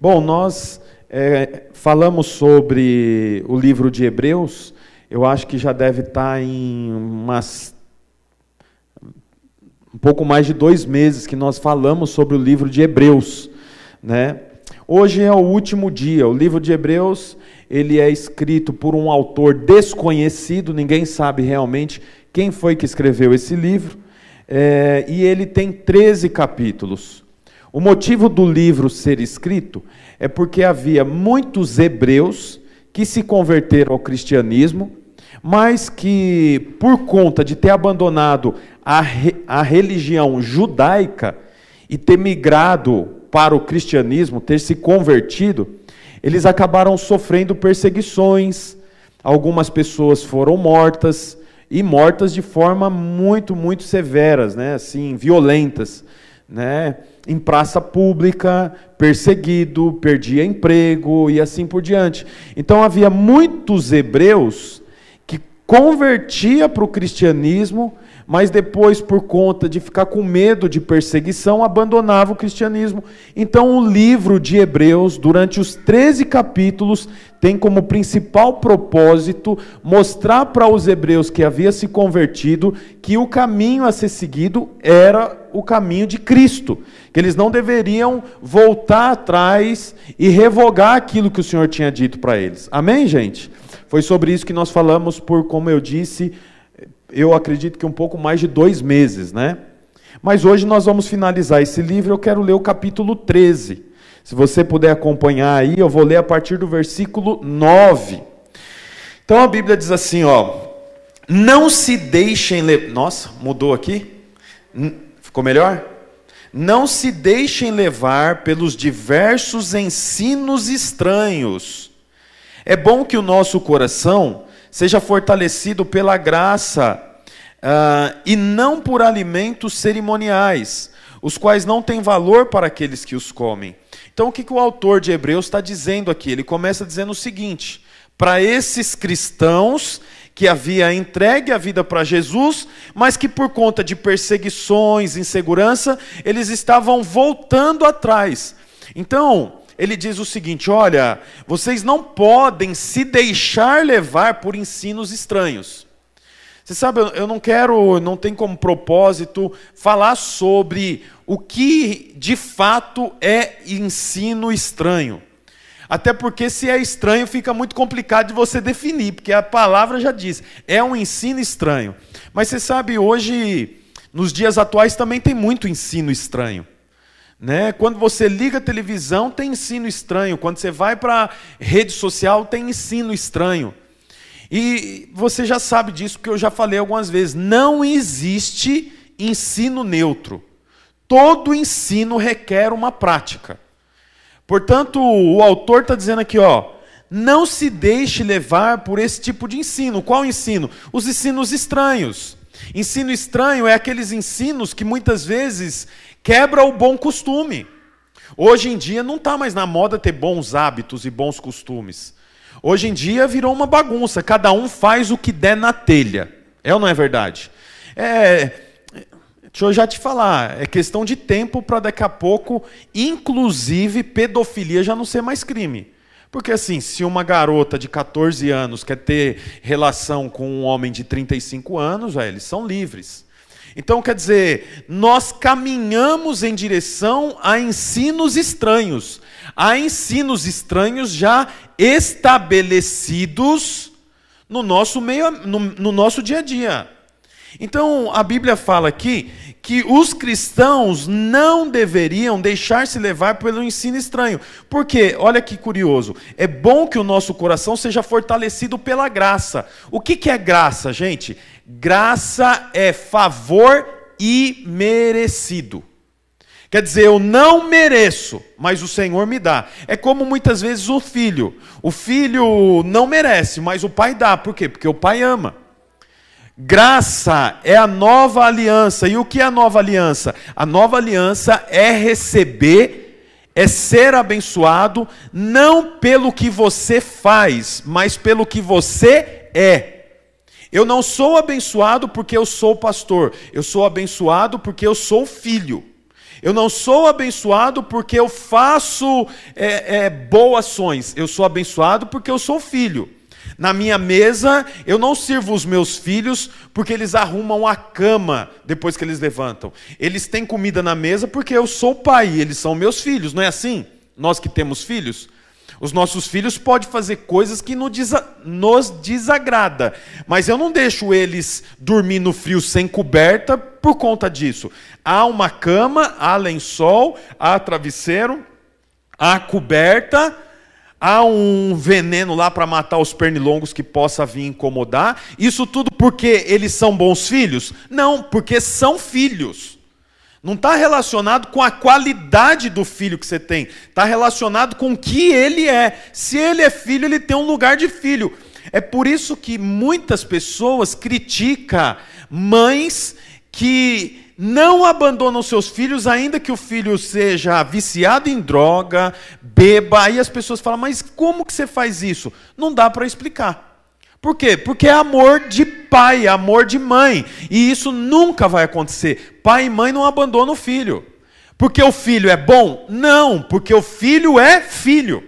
Bom, nós é, falamos sobre o livro de Hebreus, eu acho que já deve estar em umas um pouco mais de dois meses que nós falamos sobre o livro de Hebreus, né? Hoje é o último dia. O livro de Hebreus ele é escrito por um autor desconhecido, ninguém sabe realmente quem foi que escreveu esse livro, é, e ele tem 13 capítulos. O motivo do livro ser escrito é porque havia muitos hebreus que se converteram ao cristianismo, mas que, por conta de ter abandonado a, a religião judaica e ter migrado para o cristianismo, ter se convertido, eles acabaram sofrendo perseguições, algumas pessoas foram mortas, e mortas de forma muito, muito severas, né? assim, violentas. Né? Em praça pública, perseguido, perdia emprego e assim por diante. Então havia muitos hebreus que convertia para o cristianismo mas depois, por conta de ficar com medo de perseguição, abandonava o cristianismo. Então, o livro de Hebreus, durante os 13 capítulos, tem como principal propósito mostrar para os hebreus que havia se convertido que o caminho a ser seguido era o caminho de Cristo, que eles não deveriam voltar atrás e revogar aquilo que o Senhor tinha dito para eles. Amém, gente? Foi sobre isso que nós falamos por, como eu disse, eu acredito que um pouco mais de dois meses, né? Mas hoje nós vamos finalizar esse livro. Eu quero ler o capítulo 13. Se você puder acompanhar aí, eu vou ler a partir do versículo 9. Então a Bíblia diz assim, ó: Não se deixem levar. Nossa, mudou aqui? Ficou melhor? Não se deixem levar pelos diversos ensinos estranhos. É bom que o nosso coração seja fortalecido pela graça uh, e não por alimentos cerimoniais, os quais não têm valor para aqueles que os comem. Então, o que, que o autor de Hebreus está dizendo aqui? Ele começa dizendo o seguinte: para esses cristãos que havia entregue a vida para Jesus, mas que por conta de perseguições, insegurança, eles estavam voltando atrás. Então, ele diz o seguinte: olha, vocês não podem se deixar levar por ensinos estranhos. Você sabe, eu não quero, não tem como propósito falar sobre o que de fato é ensino estranho. Até porque se é estranho fica muito complicado de você definir, porque a palavra já diz, é um ensino estranho. Mas você sabe, hoje, nos dias atuais também tem muito ensino estranho. Né? Quando você liga a televisão, tem ensino estranho. Quando você vai para a rede social, tem ensino estranho. E você já sabe disso, porque eu já falei algumas vezes. Não existe ensino neutro. Todo ensino requer uma prática. Portanto, o autor está dizendo aqui, ó, não se deixe levar por esse tipo de ensino. Qual ensino? Os ensinos estranhos. Ensino estranho é aqueles ensinos que muitas vezes quebra o bom costume. Hoje em dia não está mais na moda ter bons hábitos e bons costumes. Hoje em dia virou uma bagunça, cada um faz o que der na telha. É ou não é verdade? É, deixa eu já te falar, é questão de tempo para daqui a pouco, inclusive pedofilia já não ser mais crime. Porque assim, se uma garota de 14 anos quer ter relação com um homem de 35 anos, eles são livres. Então, quer dizer, nós caminhamos em direção a ensinos estranhos, a ensinos estranhos já estabelecidos no nosso meio, no, no nosso dia a dia. Então, a Bíblia fala aqui que os cristãos não deveriam deixar-se levar pelo ensino estranho. Porque, olha que curioso, é bom que o nosso coração seja fortalecido pela graça. O que, que é graça, gente? Graça é favor imerecido. Quer dizer, eu não mereço, mas o Senhor me dá. É como muitas vezes o filho. O filho não merece, mas o pai dá. Por quê? Porque o pai ama. Graça é a nova aliança. E o que é a nova aliança? A nova aliança é receber, é ser abençoado, não pelo que você faz, mas pelo que você é. Eu não sou abençoado porque eu sou pastor, eu sou abençoado porque eu sou filho. Eu não sou abençoado porque eu faço é, é, boas ações. Eu sou abençoado porque eu sou filho. Na minha mesa, eu não sirvo os meus filhos porque eles arrumam a cama depois que eles levantam. Eles têm comida na mesa porque eu sou pai, eles são meus filhos, não é assim? Nós que temos filhos. Os nossos filhos podem fazer coisas que nos desagrada, mas eu não deixo eles dormir no frio sem coberta por conta disso. Há uma cama, há lençol, há travesseiro, há coberta, há um veneno lá para matar os pernilongos que possa vir incomodar. Isso tudo porque eles são bons filhos? Não, porque são filhos. Não está relacionado com a qualidade do filho que você tem. Está relacionado com o que ele é. Se ele é filho, ele tem um lugar de filho. É por isso que muitas pessoas criticam mães que não abandonam seus filhos, ainda que o filho seja viciado em droga, beba. Aí as pessoas falam, mas como que você faz isso? Não dá para explicar. Por quê? Porque é amor de pai, amor de mãe. E isso nunca vai acontecer. Pai e mãe não abandonam o filho. Porque o filho é bom? Não, porque o filho é filho.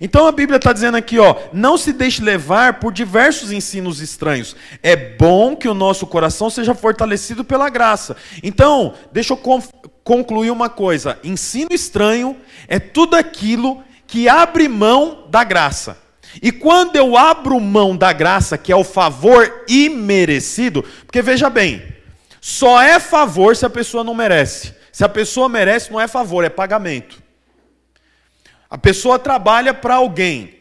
Então a Bíblia está dizendo aqui, ó, não se deixe levar por diversos ensinos estranhos. É bom que o nosso coração seja fortalecido pela graça. Então, deixa eu concluir uma coisa: ensino estranho é tudo aquilo que abre mão da graça. E quando eu abro mão da graça, que é o favor imerecido, porque veja bem, só é favor se a pessoa não merece. Se a pessoa merece, não é favor, é pagamento. A pessoa trabalha para alguém.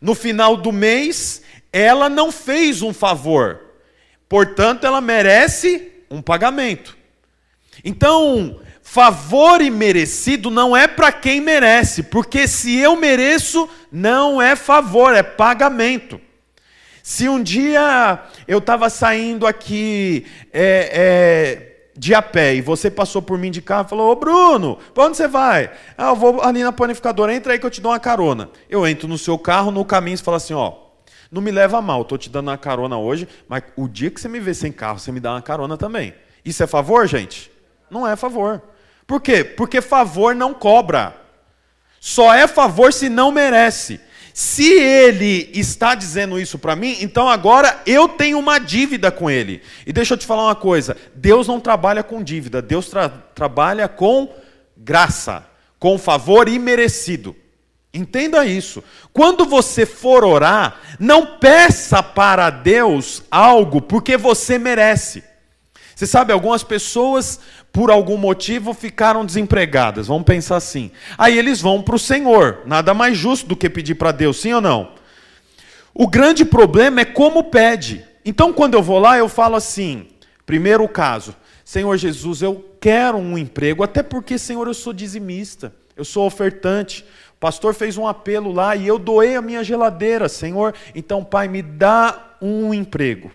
No final do mês, ela não fez um favor. Portanto, ela merece um pagamento. Então, Favor imerecido não é para quem merece, porque se eu mereço, não é favor, é pagamento. Se um dia eu estava saindo aqui é, é, de a pé e você passou por mim de carro e falou: Ô Bruno, para onde você vai? Ah, eu vou ali na panificadora, entra aí que eu te dou uma carona. Eu entro no seu carro, no caminho você fala assim: Ó, não me leva mal, estou te dando uma carona hoje, mas o dia que você me vê sem carro, você me dá uma carona também. Isso é favor, gente? Não é favor. Por quê? Porque favor não cobra. Só é favor se não merece. Se ele está dizendo isso para mim, então agora eu tenho uma dívida com ele. E deixa eu te falar uma coisa: Deus não trabalha com dívida, Deus tra trabalha com graça, com favor imerecido. Entenda isso. Quando você for orar, não peça para Deus algo porque você merece. Você sabe, algumas pessoas por algum motivo ficaram desempregadas. Vamos pensar assim. Aí eles vão para o Senhor. Nada mais justo do que pedir para Deus, sim ou não? O grande problema é como pede. Então, quando eu vou lá, eu falo assim: primeiro caso, Senhor Jesus, eu quero um emprego, até porque, Senhor, eu sou dizimista, eu sou ofertante. O pastor fez um apelo lá e eu doei a minha geladeira, Senhor. Então, Pai, me dá um emprego.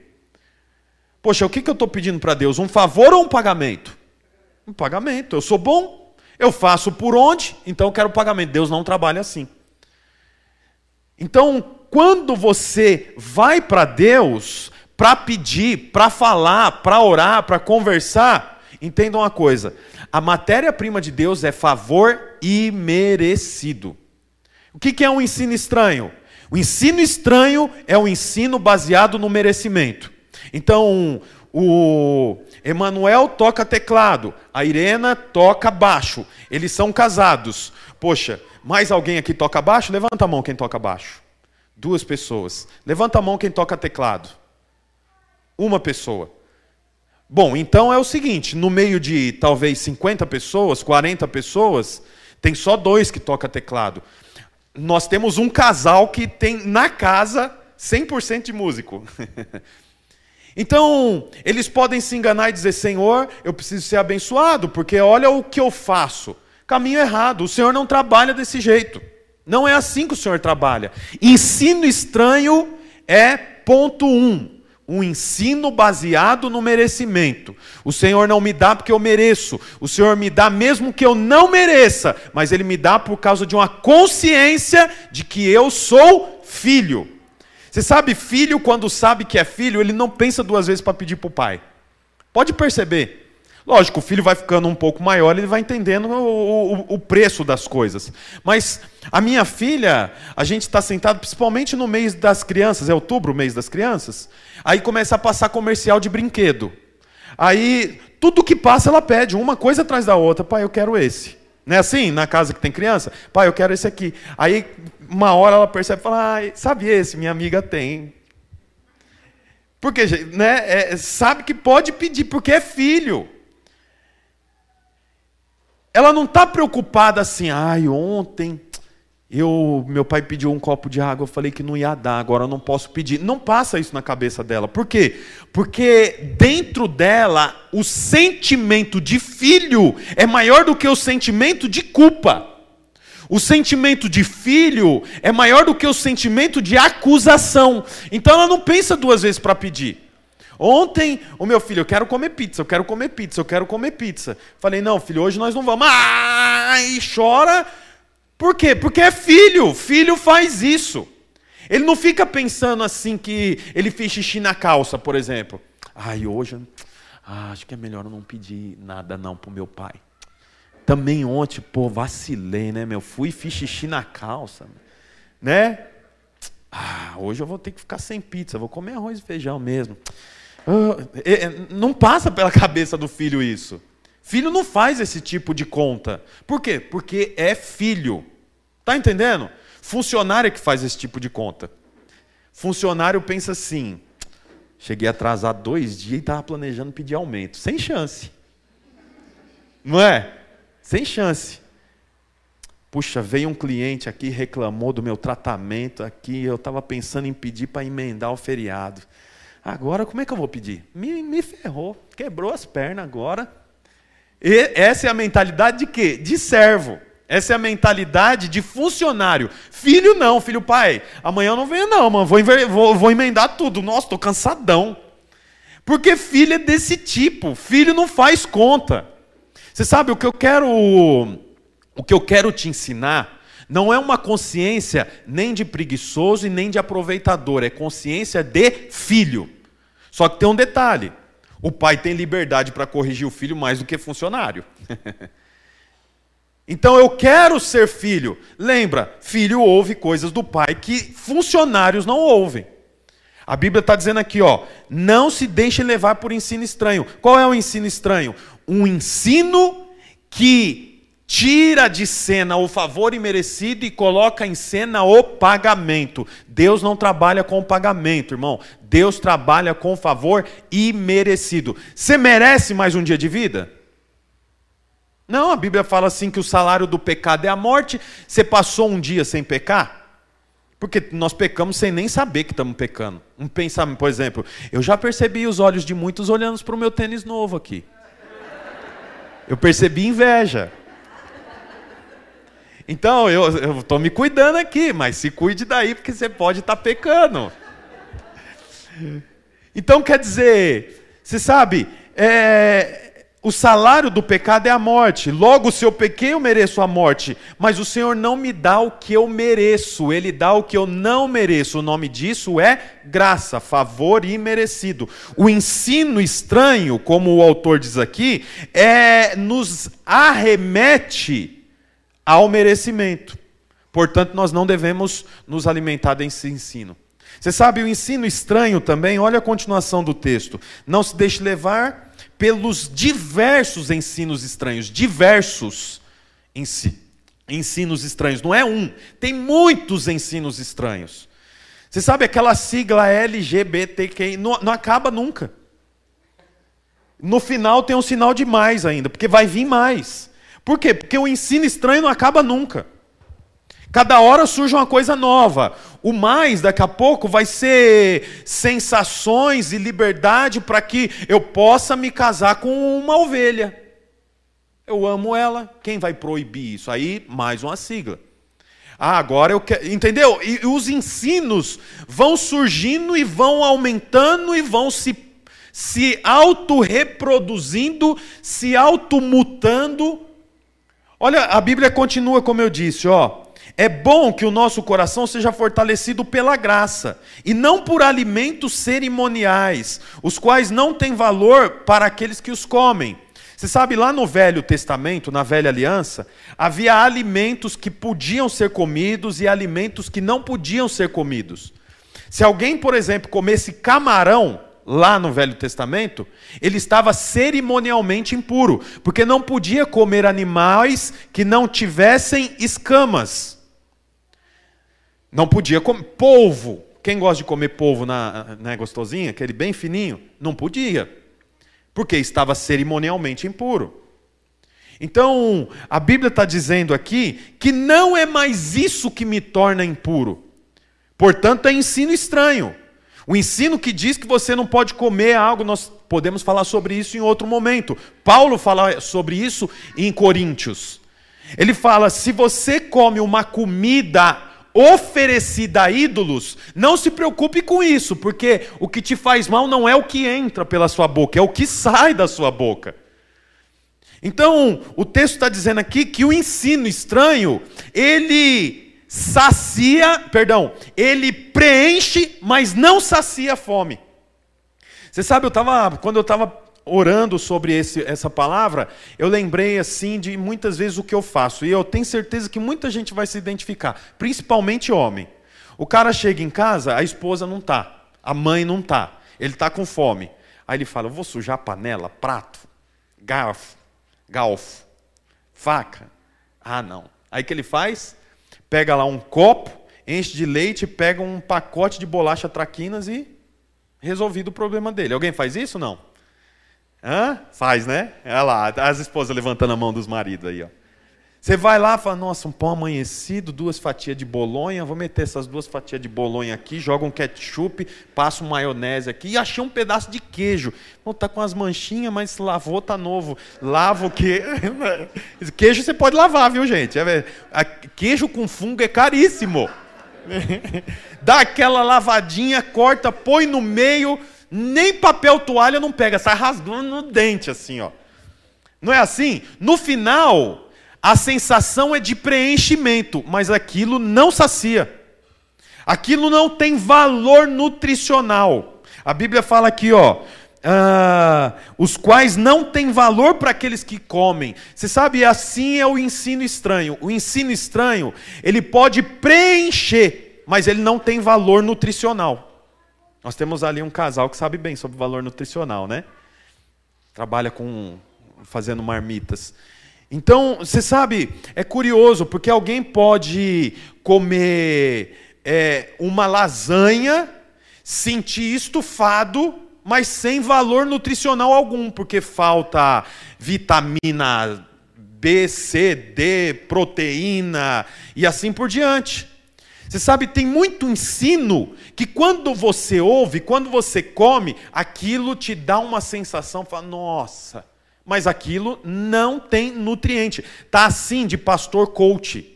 Poxa, o que, que eu estou pedindo para Deus? Um favor ou um pagamento? Um pagamento. Eu sou bom, eu faço por onde, então eu quero pagamento. Deus não trabalha assim. Então, quando você vai para Deus para pedir, para falar, para orar, para conversar, entenda uma coisa: a matéria-prima de Deus é favor imerecido. O que é um ensino estranho? O ensino estranho é o um ensino baseado no merecimento. Então, o Emanuel toca teclado, a Irena toca baixo. Eles são casados. Poxa, mais alguém aqui toca baixo? Levanta a mão quem toca baixo. Duas pessoas. Levanta a mão quem toca teclado. Uma pessoa. Bom, então é o seguinte: no meio de talvez 50 pessoas, 40 pessoas, tem só dois que toca teclado. Nós temos um casal que tem na casa 100% de músico. Então, eles podem se enganar e dizer: Senhor, eu preciso ser abençoado, porque olha o que eu faço. Caminho errado. O Senhor não trabalha desse jeito. Não é assim que o Senhor trabalha. Ensino estranho é ponto um. Um ensino baseado no merecimento. O Senhor não me dá porque eu mereço. O Senhor me dá mesmo que eu não mereça. Mas Ele me dá por causa de uma consciência de que eu sou filho. Você sabe, filho, quando sabe que é filho, ele não pensa duas vezes para pedir para o pai. Pode perceber. Lógico, o filho vai ficando um pouco maior, ele vai entendendo o, o, o preço das coisas. Mas a minha filha, a gente está sentado, principalmente no mês das crianças, é outubro o mês das crianças, aí começa a passar comercial de brinquedo. Aí, tudo que passa ela pede, uma coisa atrás da outra. Pai, eu quero esse. Não é assim, na casa que tem criança? Pai, eu quero esse aqui. Aí, uma hora ela percebe e fala, ah, sabe esse? Minha amiga tem. Porque né, é, sabe que pode pedir, porque é filho. Ela não está preocupada assim, ai, ontem eu, meu pai pediu um copo de água, eu falei que não ia dar, agora eu não posso pedir. Não passa isso na cabeça dela. Por quê? Porque dentro dela o sentimento de filho é maior do que o sentimento de culpa. O sentimento de filho é maior do que o sentimento de acusação. Então ela não pensa duas vezes para pedir. Ontem, o meu filho, eu quero comer pizza, eu quero comer pizza, eu quero comer pizza. Falei, não, filho, hoje nós não vamos. Ah, e chora. Por quê? Porque é filho. Filho faz isso. Ele não fica pensando assim que ele fez xixi na calça, por exemplo. Ai, hoje, ah, acho que é melhor eu não pedir nada não pro meu pai. Também ontem, pô, vacilei, né, meu? Fui e fiz xixi na calça, né? Ah, hoje eu vou ter que ficar sem pizza, vou comer arroz e feijão mesmo. Ah, é, é, não passa pela cabeça do filho isso. Filho não faz esse tipo de conta. Por quê? Porque é filho. Tá entendendo? Funcionário é que faz esse tipo de conta. Funcionário pensa assim: cheguei atrasado dois dias e estava planejando pedir aumento. Sem chance. Não é? Sem chance. Puxa, veio um cliente aqui, reclamou do meu tratamento aqui, eu estava pensando em pedir para emendar o feriado. Agora, como é que eu vou pedir? Me, me ferrou, quebrou as pernas agora. E essa é a mentalidade de quê? De servo. Essa é a mentalidade de funcionário. Filho não, filho pai. Amanhã eu não venho não, mano. Vou, vou, vou emendar tudo. Nossa, estou cansadão. Porque filho é desse tipo. Filho não faz conta. Você sabe o que eu quero, o que eu quero te ensinar não é uma consciência nem de preguiçoso e nem de aproveitador, é consciência de filho. Só que tem um detalhe: o pai tem liberdade para corrigir o filho mais do que funcionário. então eu quero ser filho. Lembra, filho ouve coisas do pai que funcionários não ouvem. A Bíblia está dizendo aqui, ó, não se deixe levar por ensino estranho. Qual é o ensino estranho? Um ensino que tira de cena o favor imerecido e coloca em cena o pagamento. Deus não trabalha com pagamento, irmão. Deus trabalha com favor imerecido. Você merece mais um dia de vida? Não, a Bíblia fala assim que o salário do pecado é a morte. Você passou um dia sem pecar? Porque nós pecamos sem nem saber que estamos pecando. Um pensamento, por exemplo, eu já percebi os olhos de muitos olhando para o meu tênis novo aqui. Eu percebi inveja. Então, eu estou me cuidando aqui, mas se cuide daí, porque você pode estar tá pecando. Então, quer dizer, você sabe, é, o salário do pecado é a morte. Logo, se eu pequei, eu mereço a morte. Mas o Senhor não me dá o que eu mereço, Ele dá o que eu não mereço. O nome disso é graça, favor imerecido. O ensino estranho, como o autor diz aqui, é nos arremete ao merecimento. Portanto, nós não devemos nos alimentar desse ensino. Você sabe, o ensino estranho também, olha a continuação do texto. Não se deixe levar pelos diversos ensinos estranhos, diversos ensinos estranhos, não é um, tem muitos ensinos estranhos. Você sabe aquela sigla LGBTQI, não, não acaba nunca. No final tem um sinal de mais ainda, porque vai vir mais. Por quê? Porque o ensino estranho não acaba nunca. Cada hora surge uma coisa nova. O mais, daqui a pouco, vai ser sensações e liberdade para que eu possa me casar com uma ovelha. Eu amo ela. Quem vai proibir isso? Aí, mais uma sigla. Ah, agora eu quero. Entendeu? E os ensinos vão surgindo e vão aumentando e vão se, se auto-reproduzindo, se auto-mutando. Olha, a Bíblia continua como eu disse, ó. É bom que o nosso coração seja fortalecido pela graça e não por alimentos cerimoniais, os quais não têm valor para aqueles que os comem. Você sabe, lá no Velho Testamento, na Velha Aliança, havia alimentos que podiam ser comidos e alimentos que não podiam ser comidos. Se alguém, por exemplo, comesse camarão, lá no Velho Testamento, ele estava cerimonialmente impuro, porque não podia comer animais que não tivessem escamas. Não podia comer polvo. Quem gosta de comer polvo na, na gostosinha, aquele bem fininho, não podia, porque estava cerimonialmente impuro. Então, a Bíblia está dizendo aqui que não é mais isso que me torna impuro. Portanto, é ensino estranho. O ensino que diz que você não pode comer algo, nós podemos falar sobre isso em outro momento. Paulo fala sobre isso em Coríntios. Ele fala: se você come uma comida oferecida a ídolos, não se preocupe com isso, porque o que te faz mal não é o que entra pela sua boca, é o que sai da sua boca. Então, o texto está dizendo aqui que o ensino estranho, ele sacia, perdão, ele preenche, mas não sacia a fome. Você sabe, eu tava, quando eu estava orando sobre esse, essa palavra, eu lembrei assim de muitas vezes o que eu faço, e eu tenho certeza que muita gente vai se identificar, principalmente homem. O cara chega em casa, a esposa não tá, a mãe não tá, ele está com fome. Aí ele fala: eu vou sujar panela, prato, garfo, galfo, faca. Ah, não. Aí que ele faz? pega lá um copo, enche de leite, pega um pacote de bolacha traquinas e resolvido o problema dele. Alguém faz isso não? Hã? Faz, né? Olha lá, as esposas levantando a mão dos maridos aí, ó. Você vai lá e fala, nossa, um pão amanhecido, duas fatias de bolonha, vou meter essas duas fatias de bolonha aqui, joga um ketchup, passo maionese aqui e achei um pedaço de queijo. Não tá com as manchinhas, mas lavou, tá novo. Lava o queijo. queijo você pode lavar, viu, gente? É, queijo com fungo é caríssimo. Dá aquela lavadinha, corta, põe no meio, nem papel toalha não pega, sai rasgando no dente assim, ó. Não é assim? No final, a sensação é de preenchimento, mas aquilo não sacia. Aquilo não tem valor nutricional. A Bíblia fala aqui, ó, ah, os quais não têm valor para aqueles que comem. Você sabe, assim é o ensino estranho. O ensino estranho, ele pode preencher, mas ele não tem valor nutricional. Nós temos ali um casal que sabe bem sobre valor nutricional, né? Trabalha com fazendo marmitas. Então, você sabe, é curioso, porque alguém pode comer é, uma lasanha, sentir estufado, mas sem valor nutricional algum, porque falta vitamina B, C, D, proteína e assim por diante. Você sabe, tem muito ensino que quando você ouve, quando você come, aquilo te dá uma sensação, fala, nossa, mas aquilo não tem nutriente. Tá assim de pastor coach.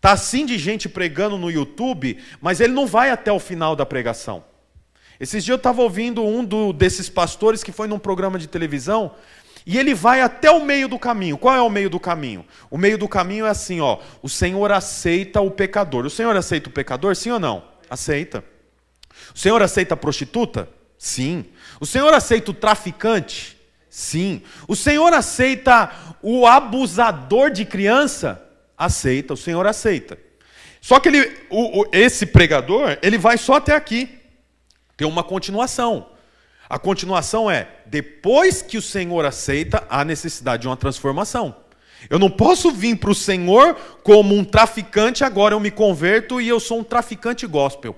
Tá assim de gente pregando no YouTube, mas ele não vai até o final da pregação. Esses dias eu estava ouvindo um do, desses pastores que foi num programa de televisão e ele vai até o meio do caminho. Qual é o meio do caminho? O meio do caminho é assim, ó. O Senhor aceita o pecador. O Senhor aceita o pecador? Sim ou não? Aceita. O Senhor aceita a prostituta? Sim. O Senhor aceita o traficante? Sim. O Senhor aceita o abusador de criança? Aceita, o Senhor aceita. Só que ele, o, o, esse pregador, ele vai só até aqui. Tem uma continuação. A continuação é: depois que o Senhor aceita, há necessidade de uma transformação. Eu não posso vir para o Senhor como um traficante, agora eu me converto e eu sou um traficante gospel.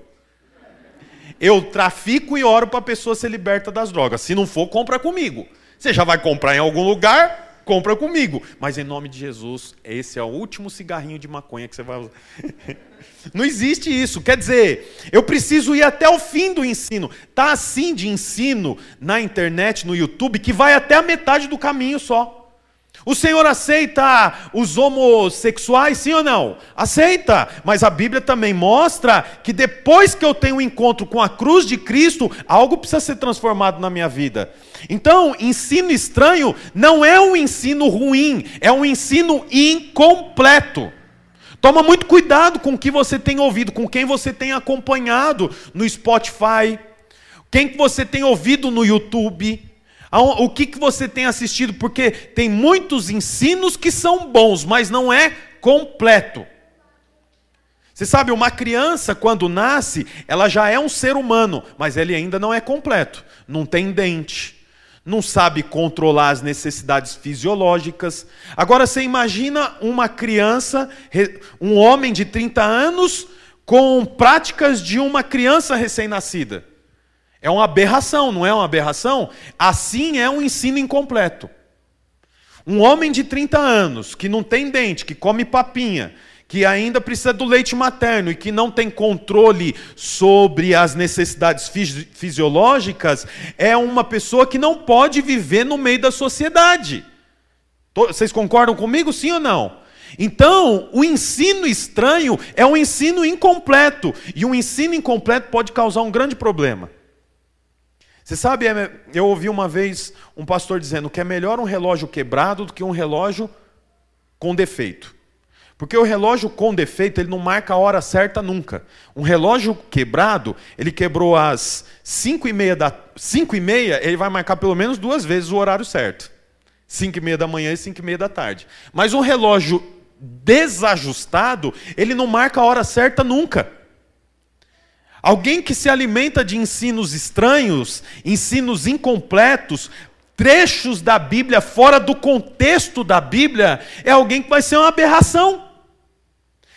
Eu trafico e oro para a pessoa ser liberta das drogas. Se não for, compra comigo. Você já vai comprar em algum lugar, compra comigo. Mas em nome de Jesus, esse é o último cigarrinho de maconha que você vai usar. Não existe isso. Quer dizer, eu preciso ir até o fim do ensino. Tá assim de ensino na internet, no YouTube, que vai até a metade do caminho só. O Senhor aceita os homossexuais, sim ou não? Aceita, mas a Bíblia também mostra que depois que eu tenho um encontro com a cruz de Cristo, algo precisa ser transformado na minha vida. Então, ensino estranho não é um ensino ruim, é um ensino incompleto. Toma muito cuidado com o que você tem ouvido, com quem você tem acompanhado no Spotify, quem que você tem ouvido no YouTube. O que, que você tem assistido? Porque tem muitos ensinos que são bons, mas não é completo. Você sabe, uma criança, quando nasce, ela já é um ser humano, mas ele ainda não é completo. Não tem dente, não sabe controlar as necessidades fisiológicas. Agora você imagina uma criança, um homem de 30 anos, com práticas de uma criança recém-nascida. É uma aberração, não é uma aberração? Assim é um ensino incompleto. Um homem de 30 anos, que não tem dente, que come papinha, que ainda precisa do leite materno e que não tem controle sobre as necessidades fisiológicas, é uma pessoa que não pode viver no meio da sociedade. Vocês concordam comigo, sim ou não? Então, o ensino estranho é um ensino incompleto, e um ensino incompleto pode causar um grande problema. Você sabe, é, eu ouvi uma vez um pastor dizendo que é melhor um relógio quebrado do que um relógio com defeito. Porque o relógio com defeito, ele não marca a hora certa nunca. Um relógio quebrado, ele quebrou às 5 e meia, da, 5 e meia ele vai marcar pelo menos duas vezes o horário certo. 5 e meia da manhã e 5 e meia da tarde. Mas um relógio desajustado, ele não marca a hora certa nunca. Alguém que se alimenta de ensinos estranhos, ensinos incompletos, trechos da Bíblia fora do contexto da Bíblia, é alguém que vai ser uma aberração.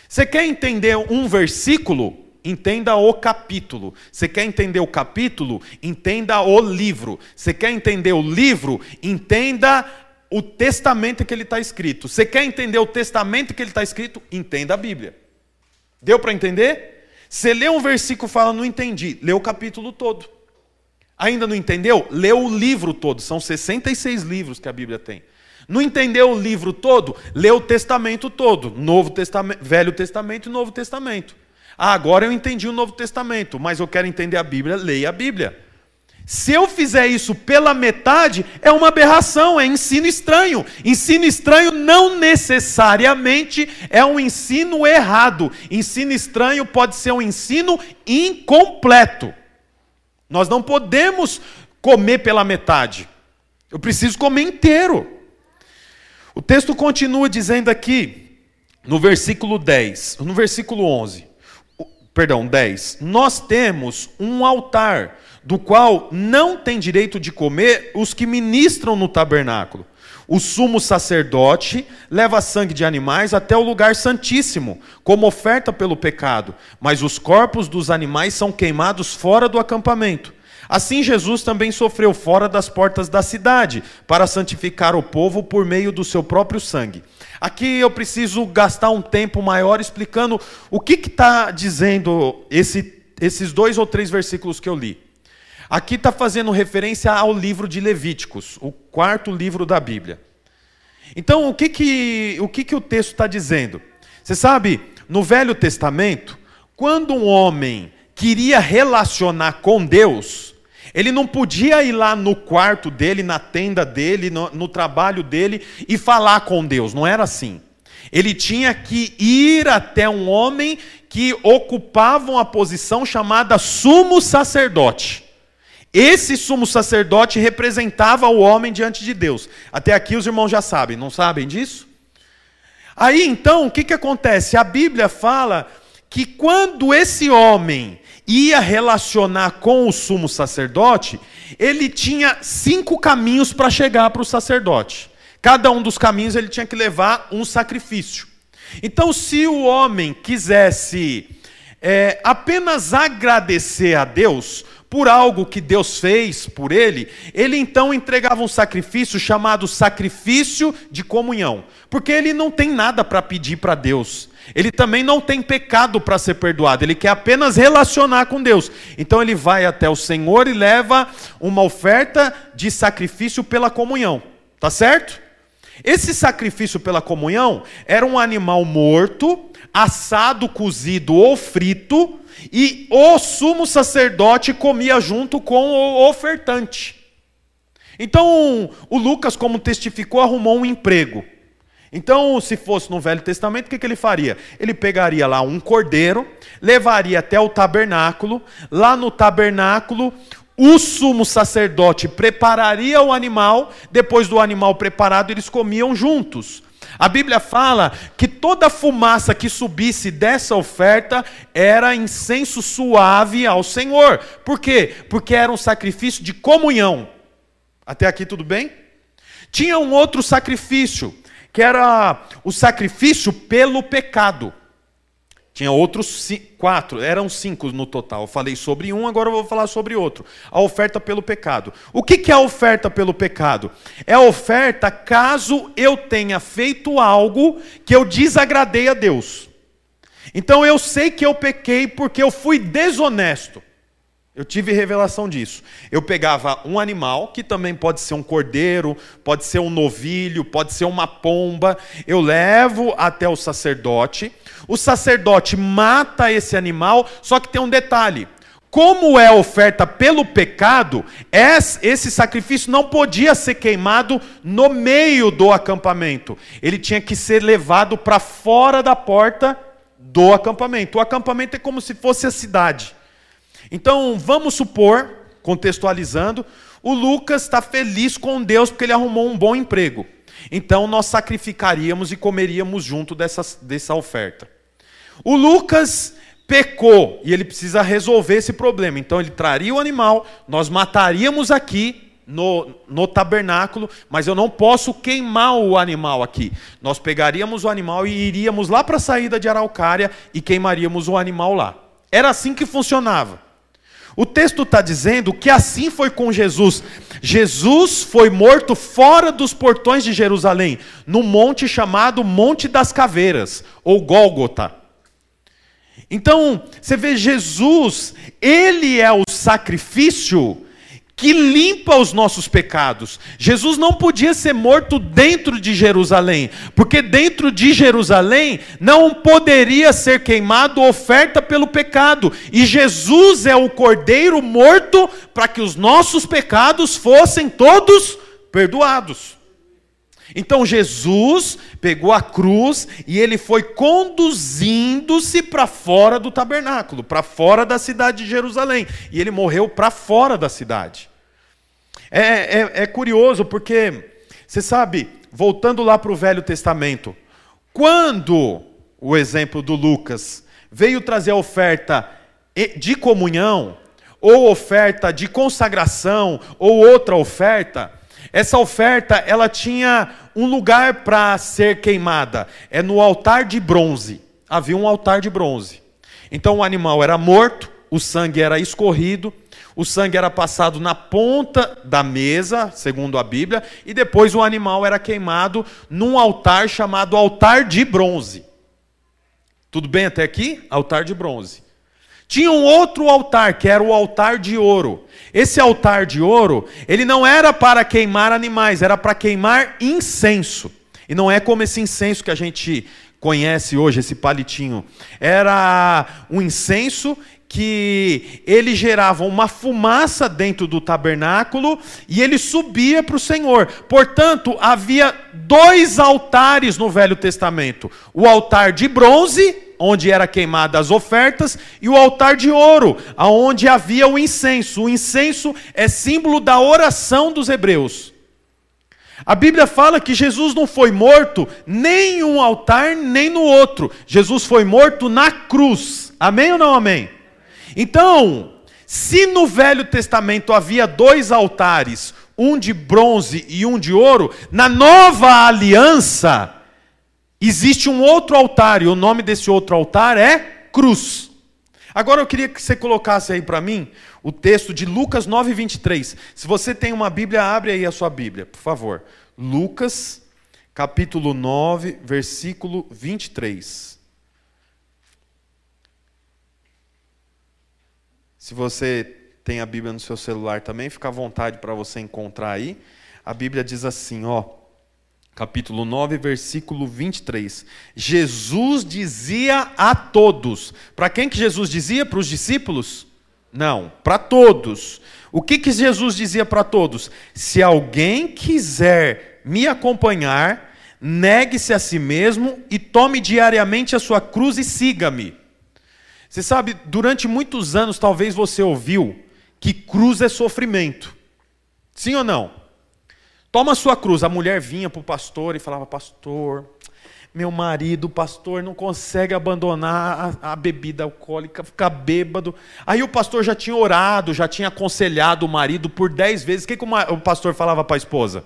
Você quer entender um versículo? Entenda o capítulo. Você quer entender o capítulo? Entenda o livro. Você quer entender o livro? Entenda o testamento que ele está escrito. Você quer entender o testamento que ele está escrito? Entenda a Bíblia. Deu para entender? Você lê um versículo e fala, não entendi. Lê o capítulo todo. Ainda não entendeu? Lê o livro todo. São 66 livros que a Bíblia tem. Não entendeu o livro todo? Lê o Testamento todo. Novo Testamento, Velho Testamento e Novo Testamento. Ah, agora eu entendi o Novo Testamento, mas eu quero entender a Bíblia, leia a Bíblia. Se eu fizer isso pela metade, é uma aberração, é ensino estranho. Ensino estranho não necessariamente é um ensino errado. Ensino estranho pode ser um ensino incompleto. Nós não podemos comer pela metade. Eu preciso comer inteiro. O texto continua dizendo aqui, no versículo 10, no versículo 11, perdão, 10. Nós temos um altar do qual não tem direito de comer os que ministram no tabernáculo. O sumo sacerdote leva sangue de animais até o lugar santíssimo, como oferta pelo pecado, mas os corpos dos animais são queimados fora do acampamento. Assim, Jesus também sofreu fora das portas da cidade, para santificar o povo por meio do seu próprio sangue. Aqui eu preciso gastar um tempo maior explicando o que está dizendo esse, esses dois ou três versículos que eu li. Aqui está fazendo referência ao livro de Levíticos, o quarto livro da Bíblia. Então, o que, que, o, que, que o texto está dizendo? Você sabe, no Velho Testamento, quando um homem queria relacionar com Deus, ele não podia ir lá no quarto dele, na tenda dele, no, no trabalho dele e falar com Deus, não era assim. Ele tinha que ir até um homem que ocupava uma posição chamada sumo sacerdote. Esse sumo sacerdote representava o homem diante de Deus. Até aqui os irmãos já sabem, não sabem disso? Aí então, o que, que acontece? A Bíblia fala que quando esse homem ia relacionar com o sumo sacerdote, ele tinha cinco caminhos para chegar para o sacerdote. Cada um dos caminhos ele tinha que levar um sacrifício. Então, se o homem quisesse é, apenas agradecer a Deus, por algo que Deus fez por ele, ele então entregava um sacrifício chamado sacrifício de comunhão, porque ele não tem nada para pedir para Deus. Ele também não tem pecado para ser perdoado, ele quer apenas relacionar com Deus. Então ele vai até o Senhor e leva uma oferta de sacrifício pela comunhão. Tá certo? Esse sacrifício pela comunhão era um animal morto, assado, cozido ou frito, e o sumo sacerdote comia junto com o ofertante. Então, o Lucas, como testificou, arrumou um emprego. Então, se fosse no Velho Testamento, o que, que ele faria? Ele pegaria lá um cordeiro, levaria até o tabernáculo, lá no tabernáculo, o sumo sacerdote prepararia o animal, depois do animal preparado, eles comiam juntos. A Bíblia fala que toda fumaça que subisse dessa oferta era incenso suave ao Senhor. Por quê? Porque era um sacrifício de comunhão. Até aqui tudo bem? Tinha um outro sacrifício, que era o sacrifício pelo pecado. Tinha outros quatro, eram cinco no total. Eu falei sobre um, agora eu vou falar sobre outro. A oferta pelo pecado. O que é a oferta pelo pecado? É a oferta caso eu tenha feito algo que eu desagradei a Deus. Então eu sei que eu pequei porque eu fui desonesto. Eu tive revelação disso. Eu pegava um animal, que também pode ser um cordeiro, pode ser um novilho, pode ser uma pomba. Eu levo até o sacerdote. O sacerdote mata esse animal, só que tem um detalhe. Como é oferta pelo pecado, esse sacrifício não podia ser queimado no meio do acampamento. Ele tinha que ser levado para fora da porta do acampamento. O acampamento é como se fosse a cidade. Então, vamos supor, contextualizando, o Lucas está feliz com Deus porque ele arrumou um bom emprego. Então, nós sacrificaríamos e comeríamos junto dessa, dessa oferta. O Lucas pecou e ele precisa resolver esse problema. Então, ele traria o animal, nós mataríamos aqui no, no tabernáculo, mas eu não posso queimar o animal aqui. Nós pegaríamos o animal e iríamos lá para a saída de Araucária e queimaríamos o animal lá. Era assim que funcionava. O texto está dizendo que assim foi com Jesus. Jesus foi morto fora dos portões de Jerusalém, no monte chamado Monte das Caveiras, ou Gólgota. Então, você vê Jesus, ele é o sacrifício que limpa os nossos pecados. Jesus não podia ser morto dentro de Jerusalém, porque dentro de Jerusalém não poderia ser queimado oferta pelo pecado, e Jesus é o cordeiro morto para que os nossos pecados fossem todos perdoados. Então Jesus pegou a cruz e ele foi conduzindo-se para fora do tabernáculo, para fora da cidade de Jerusalém. E ele morreu para fora da cidade. É, é, é curioso porque, você sabe, voltando lá para o Velho Testamento, quando o exemplo do Lucas veio trazer a oferta de comunhão, ou oferta de consagração, ou outra oferta, essa oferta, ela tinha um lugar para ser queimada. É no altar de bronze. Havia um altar de bronze. Então o animal era morto, o sangue era escorrido, o sangue era passado na ponta da mesa, segundo a Bíblia, e depois o animal era queimado num altar chamado altar de bronze. Tudo bem até aqui? Altar de bronze. Tinha um outro altar, que era o altar de ouro. Esse altar de ouro, ele não era para queimar animais, era para queimar incenso. E não é como esse incenso que a gente conhece hoje, esse palitinho. Era um incenso que ele gerava uma fumaça dentro do tabernáculo e ele subia para o Senhor. Portanto, havia dois altares no Velho Testamento: o altar de bronze onde era queimada as ofertas, e o altar de ouro, aonde havia o incenso. O incenso é símbolo da oração dos hebreus. A Bíblia fala que Jesus não foi morto nem em um altar nem no outro. Jesus foi morto na cruz. Amém ou não amém? Então, se no Velho Testamento havia dois altares, um de bronze e um de ouro, na nova aliança Existe um outro altar, e o nome desse outro altar é cruz. Agora eu queria que você colocasse aí para mim o texto de Lucas 9, 23. Se você tem uma Bíblia, abre aí a sua Bíblia, por favor. Lucas, capítulo 9, versículo 23. Se você tem a Bíblia no seu celular também, fica à vontade para você encontrar aí. A Bíblia diz assim, ó capítulo 9, versículo 23. Jesus dizia a todos. Para quem que Jesus dizia? Para os discípulos? Não, para todos. O que, que Jesus dizia para todos? Se alguém quiser me acompanhar, negue-se a si mesmo e tome diariamente a sua cruz e siga-me. Você sabe, durante muitos anos, talvez você ouviu que cruz é sofrimento. Sim ou não? Toma sua cruz. A mulher vinha para o pastor e falava: Pastor, meu marido, pastor, não consegue abandonar a, a, bebida alcoólica, fica bêbado. Aí o pastor já tinha orado, já tinha aconselhado o marido por dez vezes. O que, que o pastor falava para a esposa?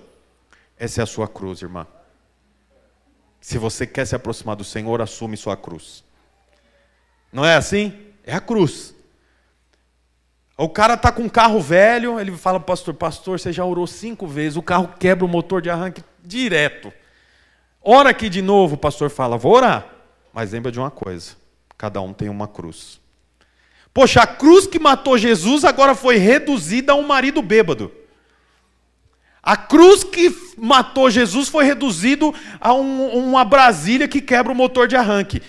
Essa é a sua cruz, irmã. Se você quer se aproximar do Senhor, assume sua cruz. Não é assim? É a cruz. O cara está com um carro velho, ele fala pastor, pastor, você já orou cinco vezes, o carro quebra o motor de arranque direto. Ora aqui de novo, o pastor fala, vou orar. Mas lembra de uma coisa, cada um tem uma cruz. Poxa, a cruz que matou Jesus agora foi reduzida a um marido bêbado. A cruz que matou Jesus foi reduzido a um, uma Brasília que quebra o motor de arranque.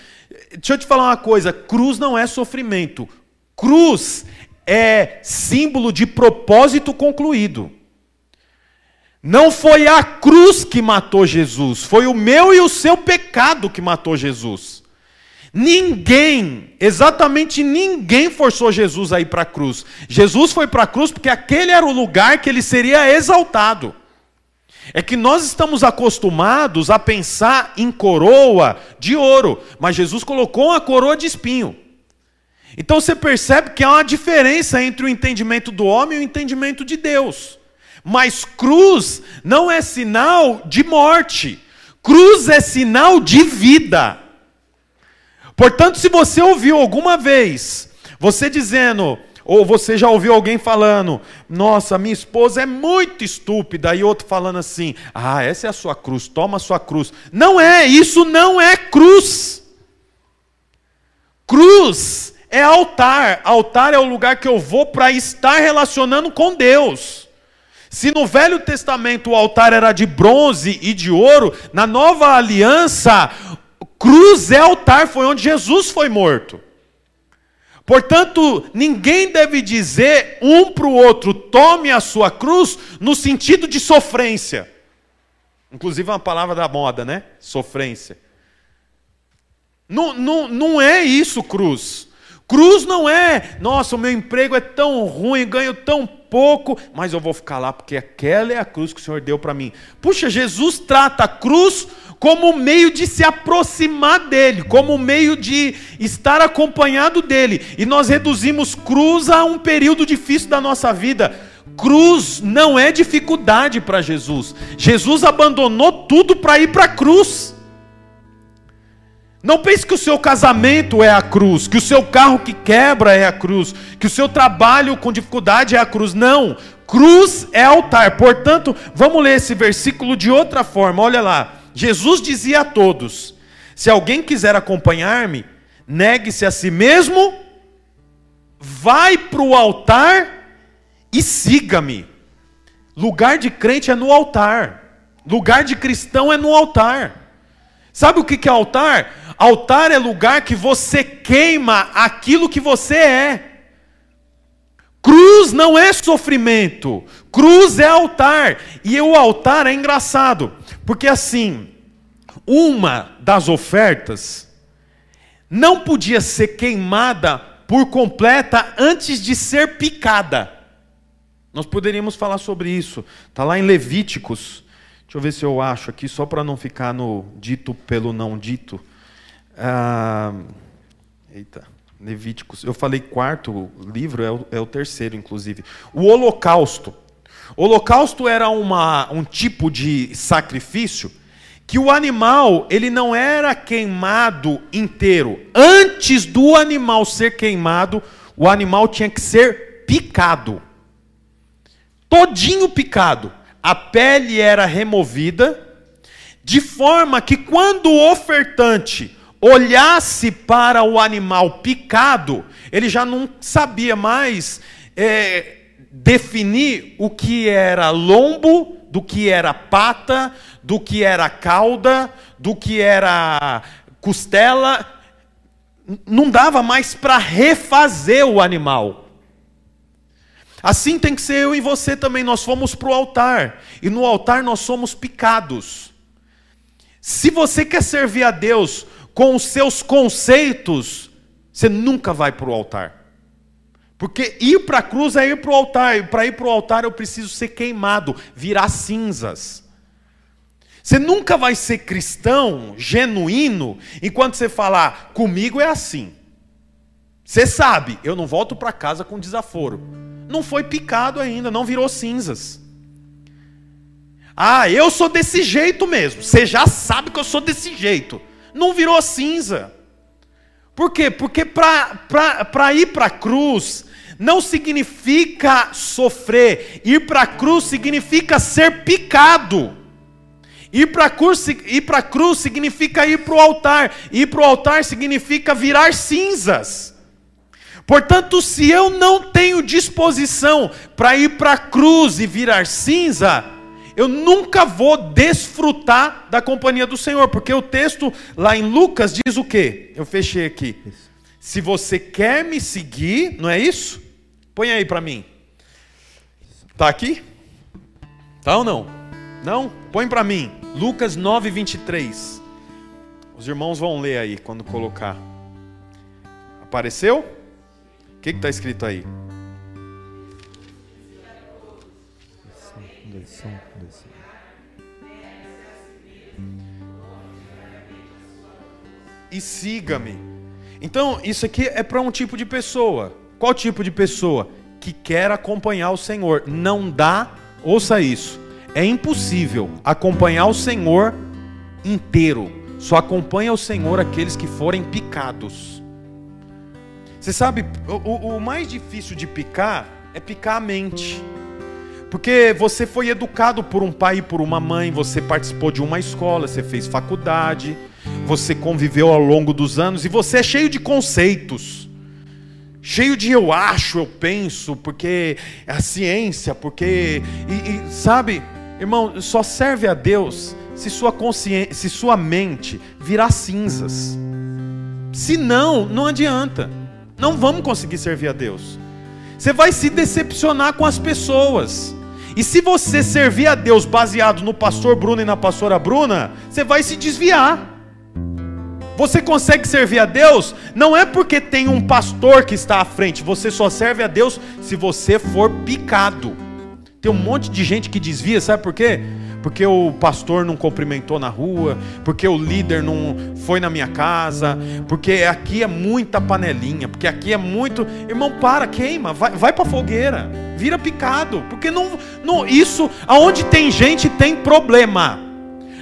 Deixa eu te falar uma coisa: cruz não é sofrimento. Cruz é símbolo de propósito concluído. Não foi a cruz que matou Jesus, foi o meu e o seu pecado que matou Jesus. Ninguém, exatamente ninguém forçou Jesus a ir para a cruz. Jesus foi para a cruz porque aquele era o lugar que ele seria exaltado. É que nós estamos acostumados a pensar em coroa de ouro, mas Jesus colocou uma coroa de espinho. Então você percebe que há uma diferença entre o entendimento do homem e o entendimento de Deus. Mas cruz não é sinal de morte, cruz é sinal de vida. Portanto, se você ouviu alguma vez você dizendo, ou você já ouviu alguém falando, nossa, minha esposa é muito estúpida, e outro falando assim, ah, essa é a sua cruz, toma a sua cruz. Não é, isso não é cruz. Cruz é altar. Altar é o lugar que eu vou para estar relacionando com Deus. Se no Velho Testamento o altar era de bronze e de ouro, na nova aliança, cruz é altar, foi onde Jesus foi morto. Portanto, ninguém deve dizer um para o outro, tome a sua cruz, no sentido de sofrência. Inclusive é uma palavra da moda, né? Sofrência. Não, não, não é isso, cruz. Cruz não é, nossa, o meu emprego é tão ruim, ganho tão pouco, mas eu vou ficar lá porque aquela é a cruz que o Senhor deu para mim. Puxa, Jesus trata a cruz como meio de se aproximar dele, como meio de estar acompanhado dele. E nós reduzimos cruz a um período difícil da nossa vida. Cruz não é dificuldade para Jesus. Jesus abandonou tudo para ir para a cruz. Não pense que o seu casamento é a cruz, que o seu carro que quebra é a cruz, que o seu trabalho com dificuldade é a cruz. Não, cruz é altar. Portanto, vamos ler esse versículo de outra forma. Olha lá. Jesus dizia a todos: Se alguém quiser acompanhar-me, negue-se a si mesmo, vai para o altar e siga-me. Lugar de crente é no altar, lugar de cristão é no altar. Sabe o que é altar? Altar é lugar que você queima aquilo que você é. Cruz não é sofrimento, cruz é altar. E o altar é engraçado, porque assim, uma das ofertas não podia ser queimada por completa antes de ser picada. Nós poderíamos falar sobre isso. Está lá em Levíticos. Deixa eu ver se eu acho aqui, só para não ficar no dito pelo não dito. Ah, eita, Levíticos. Eu falei quarto livro, é o, é o terceiro, inclusive. O Holocausto. O Holocausto era uma, um tipo de sacrifício que o animal ele não era queimado inteiro. Antes do animal ser queimado, o animal tinha que ser picado. Todinho picado. A pele era removida, de forma que quando o ofertante olhasse para o animal picado, ele já não sabia mais é, definir o que era lombo, do que era pata, do que era cauda, do que era costela. Não dava mais para refazer o animal. Assim tem que ser eu e você também. Nós fomos para o altar. E no altar nós somos picados. Se você quer servir a Deus com os seus conceitos, você nunca vai para o altar. Porque ir para a cruz é ir para o altar. Para ir para o altar eu preciso ser queimado, virar cinzas. Você nunca vai ser cristão genuíno enquanto você falar, comigo é assim. Você sabe, eu não volto para casa com desaforo. Não foi picado ainda, não virou cinzas. Ah, eu sou desse jeito mesmo. Você já sabe que eu sou desse jeito. Não virou cinza. Por quê? Porque para ir para a cruz não significa sofrer. Ir para a cruz significa ser picado. Ir para a cruz, ir cruz significa ir para o altar. Ir para o altar significa virar cinzas. Portanto, se eu não tenho disposição para ir para a cruz e virar cinza, eu nunca vou desfrutar da companhia do Senhor, porque o texto lá em Lucas diz o quê? Eu fechei aqui. Se você quer me seguir, não é isso? Põe aí para mim. Tá aqui? Tá ou não? Não? Põe para mim. Lucas 9, 23. Os irmãos vão ler aí quando colocar. Apareceu? O que está escrito aí? E siga-me. Então, isso aqui é para um tipo de pessoa. Qual tipo de pessoa? Que quer acompanhar o Senhor. Não dá, ouça isso. É impossível acompanhar o Senhor inteiro. Só acompanha o Senhor aqueles que forem picados. Você sabe, o, o mais difícil de picar é picar a mente. Porque você foi educado por um pai e por uma mãe, você participou de uma escola, você fez faculdade, você conviveu ao longo dos anos e você é cheio de conceitos. Cheio de eu acho, eu penso, porque é a ciência, porque. E, e, sabe, irmão, só serve a Deus se sua consciência, se sua mente virar cinzas. Se não, não adianta. Não vamos conseguir servir a Deus. Você vai se decepcionar com as pessoas. E se você servir a Deus baseado no pastor Bruno e na pastora Bruna, você vai se desviar. Você consegue servir a Deus não é porque tem um pastor que está à frente, você só serve a Deus se você for picado. Tem um monte de gente que desvia, sabe por quê? Porque o pastor não cumprimentou na rua, porque o líder não foi na minha casa, porque aqui é muita panelinha, porque aqui é muito. Irmão, para, queima, vai, vai para fogueira, vira picado, porque não, não. Isso, aonde tem gente tem problema,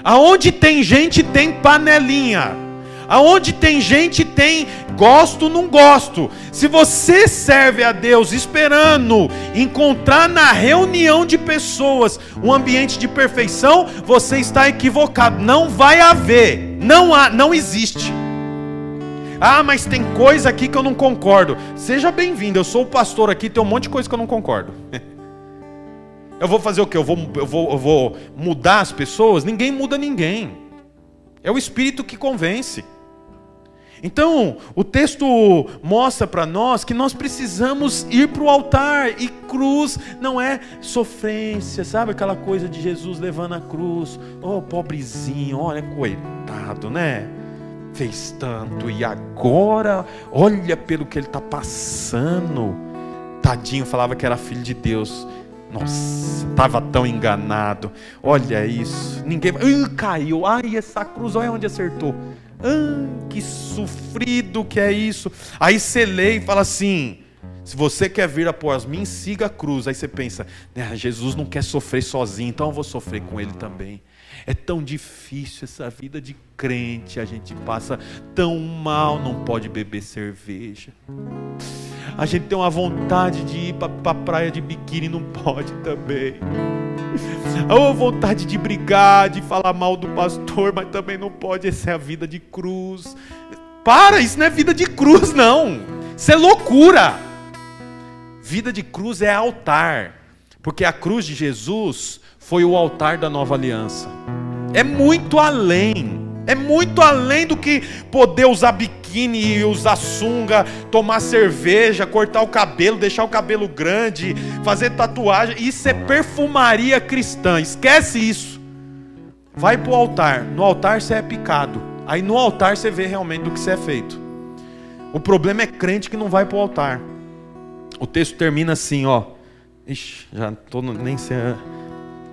aonde tem gente tem panelinha. Aonde tem gente tem gosto, não gosto. Se você serve a Deus esperando encontrar na reunião de pessoas um ambiente de perfeição, você está equivocado. Não vai haver. Não há, não existe. Ah, mas tem coisa aqui que eu não concordo. Seja bem-vindo. Eu sou o pastor aqui, tem um monte de coisa que eu não concordo. Eu vou fazer o quê? Eu vou, eu vou, eu vou mudar as pessoas? Ninguém muda ninguém. É o Espírito que convence. Então, o texto mostra para nós que nós precisamos ir para o altar, e cruz não é sofrência, sabe aquela coisa de Jesus levando a cruz, oh pobrezinho, olha, coitado, né? Fez tanto e agora, olha pelo que ele está passando. Tadinho, falava que era filho de Deus. Nossa, estava tão enganado. Olha isso. Ninguém. Uh, caiu. Ai, essa cruz, olha onde acertou. Ah, que sofrido que é isso. Aí você lê e fala assim: se você quer vir após mim, siga a cruz. Aí você pensa: né, Jesus não quer sofrer sozinho, então eu vou sofrer com ele também. É tão difícil essa vida de crente, a gente passa tão mal, não pode beber cerveja. A gente tem uma vontade de ir para a praia de biquíni, não pode também. Ou vontade de brigar, de falar mal do pastor, mas também não pode. Essa é a vida de cruz. Para, isso não é vida de cruz, não. Isso é loucura. Vida de cruz é altar, porque a cruz de Jesus foi o altar da nova aliança. É muito além. É muito além do que poder usar biquíni, usar sunga, tomar cerveja, cortar o cabelo, deixar o cabelo grande, fazer tatuagem. Isso é perfumaria cristã. Esquece isso. Vai para o altar. No altar você é picado. Aí no altar você vê realmente do que você é feito. O problema é crente que não vai para o altar. o texto termina assim, ó. Ixi, já tô no, nem sei.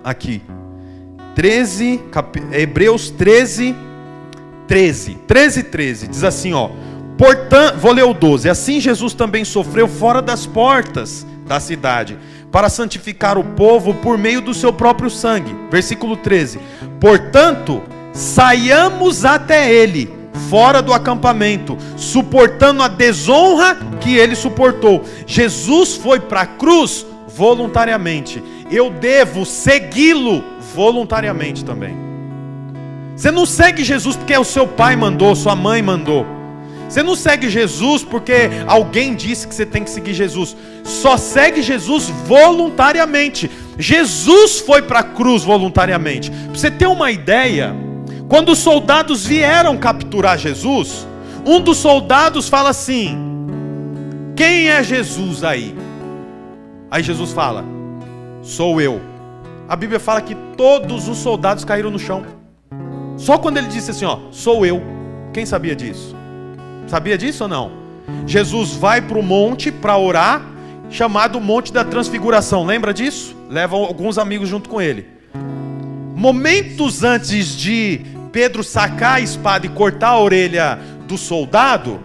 Aqui. 13, cap, Hebreus 13, 13. 13, 13. Diz assim, ó. Portanto, vou ler o 12. Assim Jesus também sofreu fora das portas da cidade, para santificar o povo por meio do seu próprio sangue. Versículo 13. Portanto, saiamos até ele, fora do acampamento, suportando a desonra que ele suportou. Jesus foi para a cruz voluntariamente. Eu devo segui-lo voluntariamente também. Você não segue Jesus porque o seu pai mandou, sua mãe mandou. Você não segue Jesus porque alguém disse que você tem que seguir Jesus. Só segue Jesus voluntariamente. Jesus foi para a cruz voluntariamente. Para você ter uma ideia, quando os soldados vieram capturar Jesus, um dos soldados fala assim: Quem é Jesus aí? Aí Jesus fala: Sou eu. A Bíblia fala que todos os soldados caíram no chão. Só quando ele disse assim: Ó, sou eu. Quem sabia disso? Sabia disso ou não? Jesus vai para o monte para orar, chamado Monte da Transfiguração. Lembra disso? Leva alguns amigos junto com ele. Momentos antes de Pedro sacar a espada e cortar a orelha do soldado,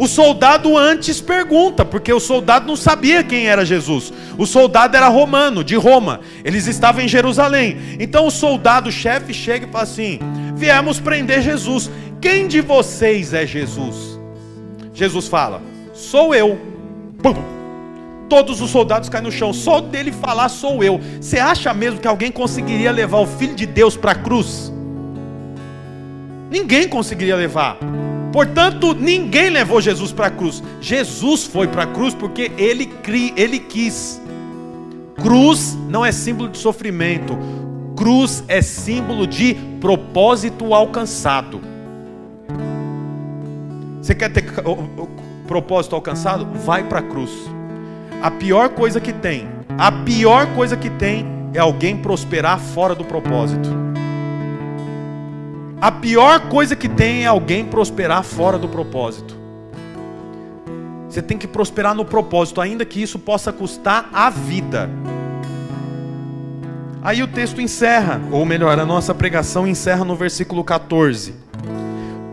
o soldado antes pergunta, porque o soldado não sabia quem era Jesus. O soldado era romano, de Roma. Eles estavam em Jerusalém. Então o soldado chefe chega e fala assim: Viemos prender Jesus. Quem de vocês é Jesus? Jesus fala: Sou eu. Pum. Todos os soldados caem no chão. Só dele falar sou eu. Você acha mesmo que alguém conseguiria levar o filho de Deus para a cruz? Ninguém conseguiria levar. Portanto, ninguém levou Jesus para a cruz. Jesus foi para a cruz porque ele, cri, ele quis. Cruz não é símbolo de sofrimento. Cruz é símbolo de propósito alcançado. Você quer ter propósito alcançado? Vai para a cruz. A pior coisa que tem, a pior coisa que tem é alguém prosperar fora do propósito. A pior coisa que tem é alguém prosperar fora do propósito. Você tem que prosperar no propósito, ainda que isso possa custar a vida. Aí o texto encerra, ou melhor, a nossa pregação encerra no versículo 14.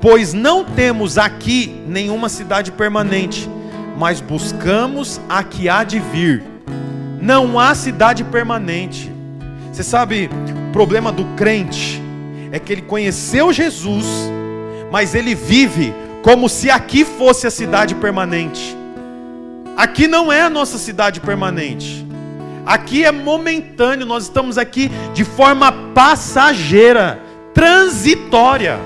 Pois não temos aqui nenhuma cidade permanente, mas buscamos a que há de vir. Não há cidade permanente. Você sabe, o problema do crente é que ele conheceu Jesus, mas ele vive como se aqui fosse a cidade permanente. Aqui não é a nossa cidade permanente. Aqui é momentâneo, nós estamos aqui de forma passageira, transitória.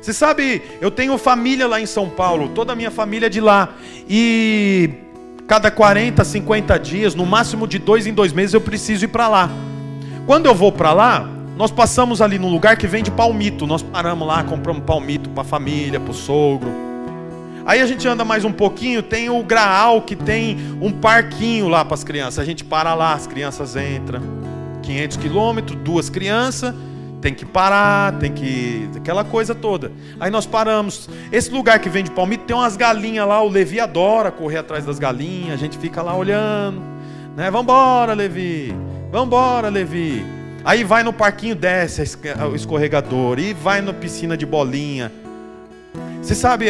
Você sabe, eu tenho família lá em São Paulo, toda a minha família é de lá. E cada 40, 50 dias, no máximo de dois em dois meses, eu preciso ir para lá. Quando eu vou para lá, nós passamos ali num lugar que vende palmito. Nós paramos lá, compramos palmito para a família, para o sogro. Aí a gente anda mais um pouquinho, tem o Graal que tem um parquinho lá para as crianças. A gente para lá, as crianças entram. 500 quilômetros, duas crianças tem que parar, tem que. aquela coisa toda. Aí nós paramos. Esse lugar que vende palmito tem umas galinhas lá, o Levi adora correr atrás das galinhas, a gente fica lá olhando. Né? Vambora, Levi! Vambora, Levi! Aí vai no parquinho, desce o escorregador, e vai na piscina de bolinha. Você sabe,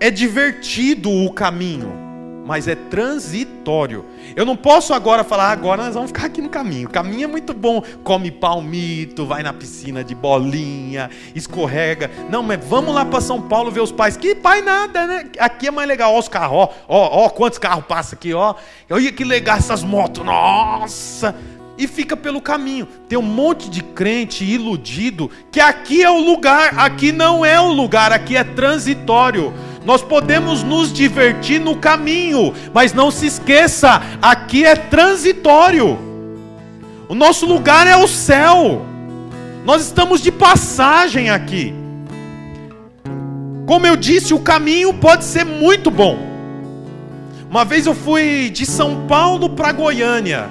é, divertido o caminho mas é transitório. Eu não posso agora falar, agora nós vamos ficar aqui no caminho. O caminho é muito bom. Come palmito, vai na piscina de bolinha, escorrega. Não, mas vamos lá para São Paulo ver os pais. Que pai nada, né? Aqui é mais legal. Ó os carros, ó, ó, ó quantos carros passam aqui, ó. Olha que legal essas motos. Nossa! e fica pelo caminho. Tem um monte de crente iludido que aqui é o lugar, aqui não é o lugar, aqui é transitório. Nós podemos nos divertir no caminho, mas não se esqueça, aqui é transitório. O nosso lugar é o céu. Nós estamos de passagem aqui. Como eu disse, o caminho pode ser muito bom. Uma vez eu fui de São Paulo para Goiânia.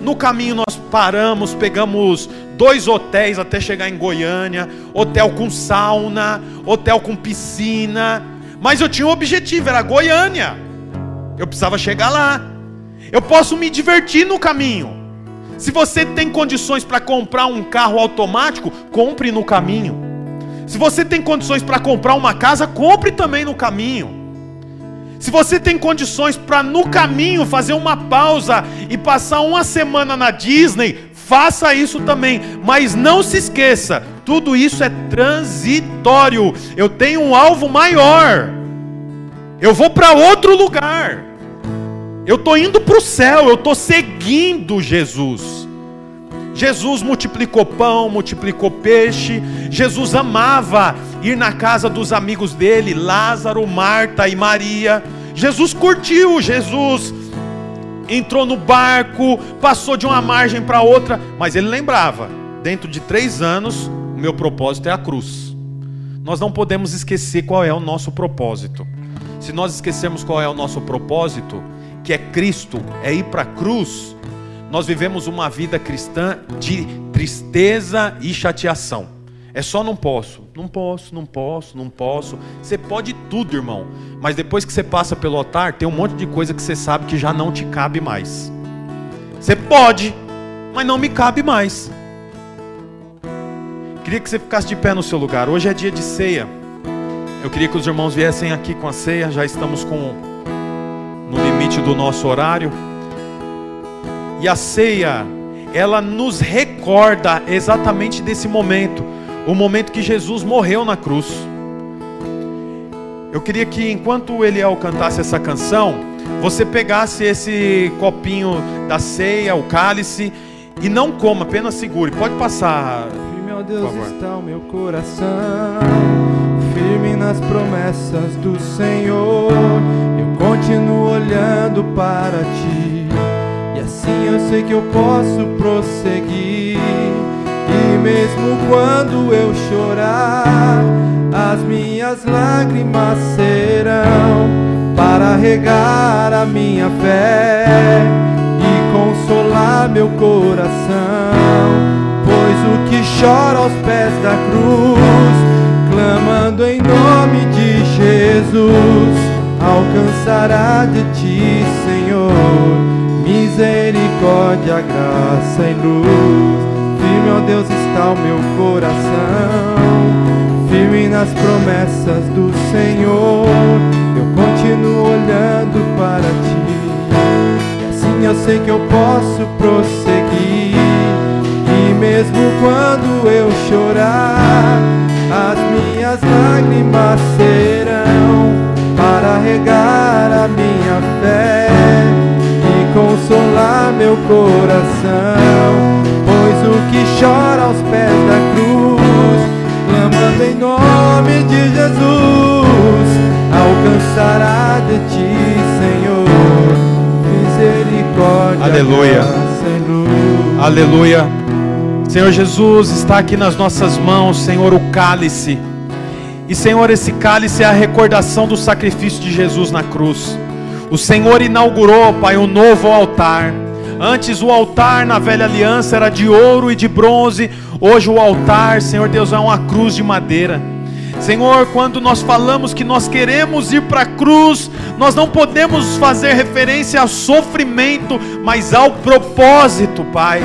No caminho nós paramos, pegamos dois hotéis até chegar em Goiânia, hotel com sauna, hotel com piscina, mas eu tinha um objetivo, era Goiânia. Eu precisava chegar lá. Eu posso me divertir no caminho. Se você tem condições para comprar um carro automático, compre no caminho. Se você tem condições para comprar uma casa, compre também no caminho. Se você tem condições para no caminho fazer uma pausa e passar uma semana na Disney, faça isso também. Mas não se esqueça, tudo isso é transitório. Eu tenho um alvo maior. Eu vou para outro lugar. Eu estou indo para o céu, eu estou seguindo Jesus. Jesus multiplicou pão, multiplicou peixe. Jesus amava ir na casa dos amigos dele, Lázaro, Marta e Maria. Jesus curtiu, Jesus entrou no barco, passou de uma margem para outra, mas ele lembrava: dentro de três anos, o meu propósito é a cruz. Nós não podemos esquecer qual é o nosso propósito. Se nós esquecermos qual é o nosso propósito, que é Cristo, é ir para a cruz, nós vivemos uma vida cristã de tristeza e chateação. É só não posso, não posso, não posso, não posso. Você pode tudo, irmão. Mas depois que você passa pelo altar, tem um monte de coisa que você sabe que já não te cabe mais. Você pode, mas não me cabe mais. Queria que você ficasse de pé no seu lugar. Hoje é dia de ceia. Eu queria que os irmãos viessem aqui com a ceia. Já estamos com no limite do nosso horário. E a ceia, ela nos recorda exatamente desse momento o momento que Jesus morreu na cruz. Eu queria que enquanto Eliel cantasse essa canção, você pegasse esse copinho da ceia, o cálice, e não coma, apenas segure. Pode passar. Firme, ó Deus, está o meu coração, firme nas promessas do Senhor. Eu continuo olhando para ti, e assim eu sei que eu posso prosseguir. Mesmo quando eu chorar, as minhas lágrimas serão para regar a minha fé e consolar meu coração. Pois o que chora aos pés da cruz, clamando em nome de Jesus, alcançará de ti, Senhor, misericórdia, graça e luz ó Deus, está o meu coração, firme nas promessas do Senhor. Eu continuo olhando para ti, e assim eu sei que eu posso prosseguir. E mesmo quando eu chorar, as minhas lágrimas serão para regar a minha fé e consolar meu coração o que chora aos pés da cruz, clamando em nome de Jesus, alcançará de ti, Senhor, misericórdia. Aleluia. Senhor. Aleluia. Senhor Jesus, está aqui nas nossas mãos, Senhor, o cálice. E Senhor, esse cálice é a recordação do sacrifício de Jesus na cruz. O Senhor inaugurou, Pai, um novo altar. Antes o altar na velha aliança era de ouro e de bronze, hoje o altar, Senhor Deus, é uma cruz de madeira. Senhor, quando nós falamos que nós queremos ir para a cruz, nós não podemos fazer referência ao sofrimento, mas ao propósito, Pai.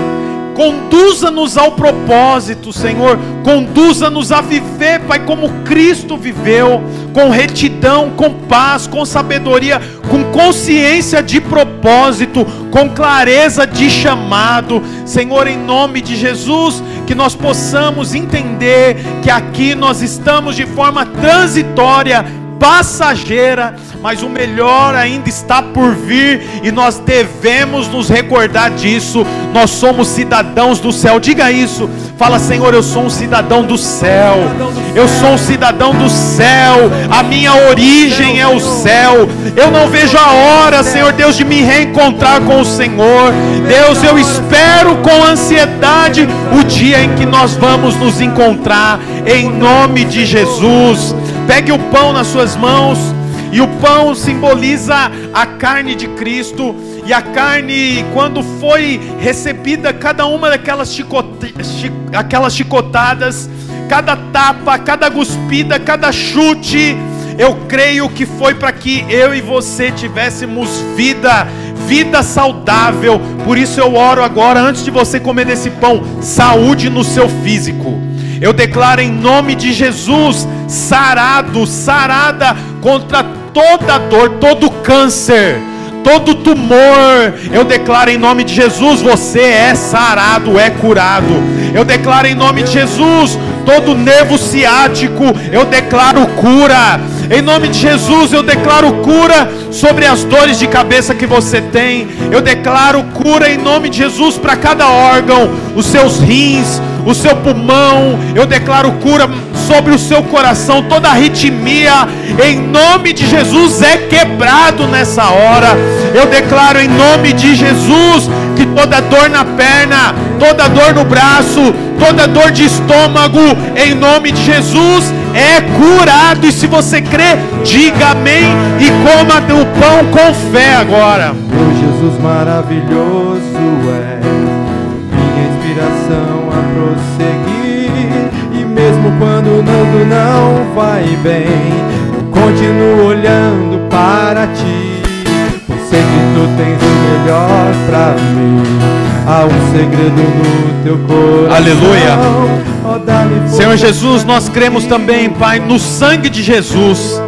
Conduza-nos ao propósito, Senhor. Conduza-nos a viver, Pai, como Cristo viveu, com retidão, com paz, com sabedoria, com consciência de propósito, com clareza de chamado. Senhor, em nome de Jesus, que nós possamos entender que aqui nós estamos de forma transitória passageira, mas o melhor ainda está por vir e nós devemos nos recordar disso. Nós somos cidadãos do céu. Diga isso. Fala, Senhor, eu sou um cidadão do céu. Eu sou um cidadão do céu. A minha origem é o céu. Eu não vejo a hora, Senhor Deus, de me reencontrar com o Senhor. Deus, eu espero com ansiedade o dia em que nós vamos nos encontrar em nome de Jesus. Pegue o pão nas suas mãos, e o pão simboliza a carne de Cristo, e a carne, quando foi recebida cada uma daquelas chicote, aquelas chicotadas, cada tapa, cada cuspida, cada chute, Eu creio que foi para que eu e você tivéssemos vida, vida saudável. Por isso eu oro agora, antes de você comer desse pão, saúde no seu físico. Eu declaro em nome de Jesus, sarado, sarada contra toda dor, todo câncer todo tumor, eu declaro em nome de Jesus: você é sarado, é curado. Eu declaro em nome de Jesus: todo nervo ciático, eu declaro cura. Em nome de Jesus, eu declaro cura sobre as dores de cabeça que você tem. Eu declaro cura em nome de Jesus para cada órgão, os seus rins, o seu pulmão. Eu declaro cura sobre o seu coração, toda arritmia, em nome de Jesus, é quebrado nessa hora. Eu declaro em nome de Jesus que toda dor na perna, toda dor no braço, toda dor de estômago, em nome de Jesus, é curado. E se você crê, diga amém e coma o pão com fé agora. Meu Jesus maravilhoso é minha inspiração prosseguir. E mesmo quando nada não vai bem, eu continuo olhando para ti. Pois sei que tu tens o melhor para mim. Há um segredo no teu coração. Aleluia. Senhor Jesus, nós cremos também, Pai, no sangue de Jesus.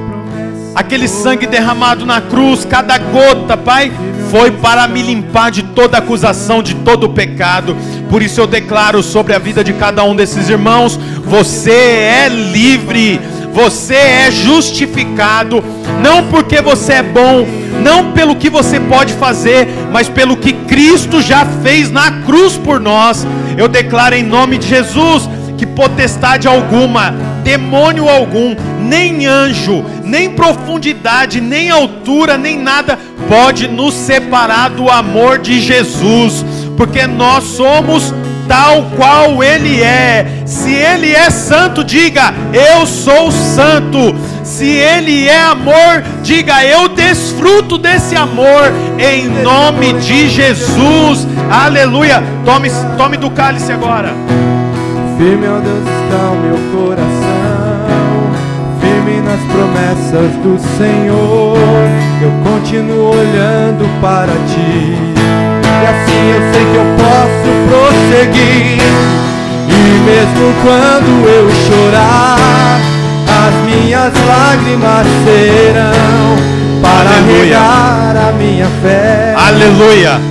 Aquele sangue derramado na cruz, cada gota, Pai, foi para me limpar de toda acusação, de todo pecado. Por isso eu declaro sobre a vida de cada um desses irmãos: você é livre, você é justificado, não porque você é bom, não pelo que você pode fazer, mas pelo que Cristo já fez na cruz por nós. Eu declaro em nome de Jesus que potestade alguma, demônio algum, nem anjo, nem profundidade, nem altura, nem nada pode nos separar do amor de Jesus, porque nós somos tal qual Ele é. Se Ele é santo, diga: Eu sou santo. Se Ele é amor, diga: Eu desfruto desse amor, em nome de Jesus. Aleluia. Tome, tome do cálice agora. Firme, ó Deus, está o meu coração, firme nas promessas do Senhor. Eu continuo olhando para ti, assim eu sei que eu posso prosseguir. E mesmo quando eu chorar, as minhas lágrimas serão para Aleluia. regar a minha fé. Aleluia.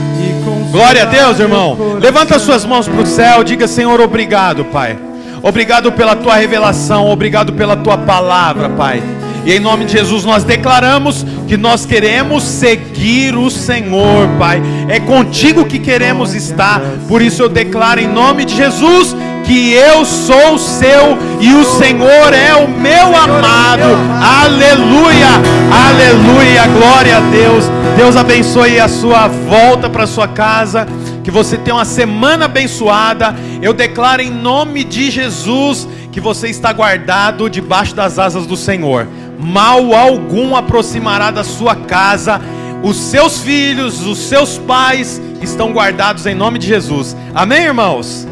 Glória a Deus, irmão. Levanta suas mãos para o céu, diga: Senhor, obrigado, Pai. Obrigado pela tua revelação, obrigado pela tua palavra, Pai. E em nome de Jesus nós declaramos que nós queremos seguir o Senhor, Pai. É contigo que queremos estar. Por isso eu declaro em nome de Jesus que eu sou seu e o Senhor é o meu amado. Aleluia! Aleluia! Glória a Deus. Deus abençoe a sua volta para sua casa. Que você tenha uma semana abençoada. Eu declaro em nome de Jesus que você está guardado debaixo das asas do Senhor. Mal algum aproximará da sua casa. Os seus filhos, os seus pais estão guardados em nome de Jesus. Amém, irmãos?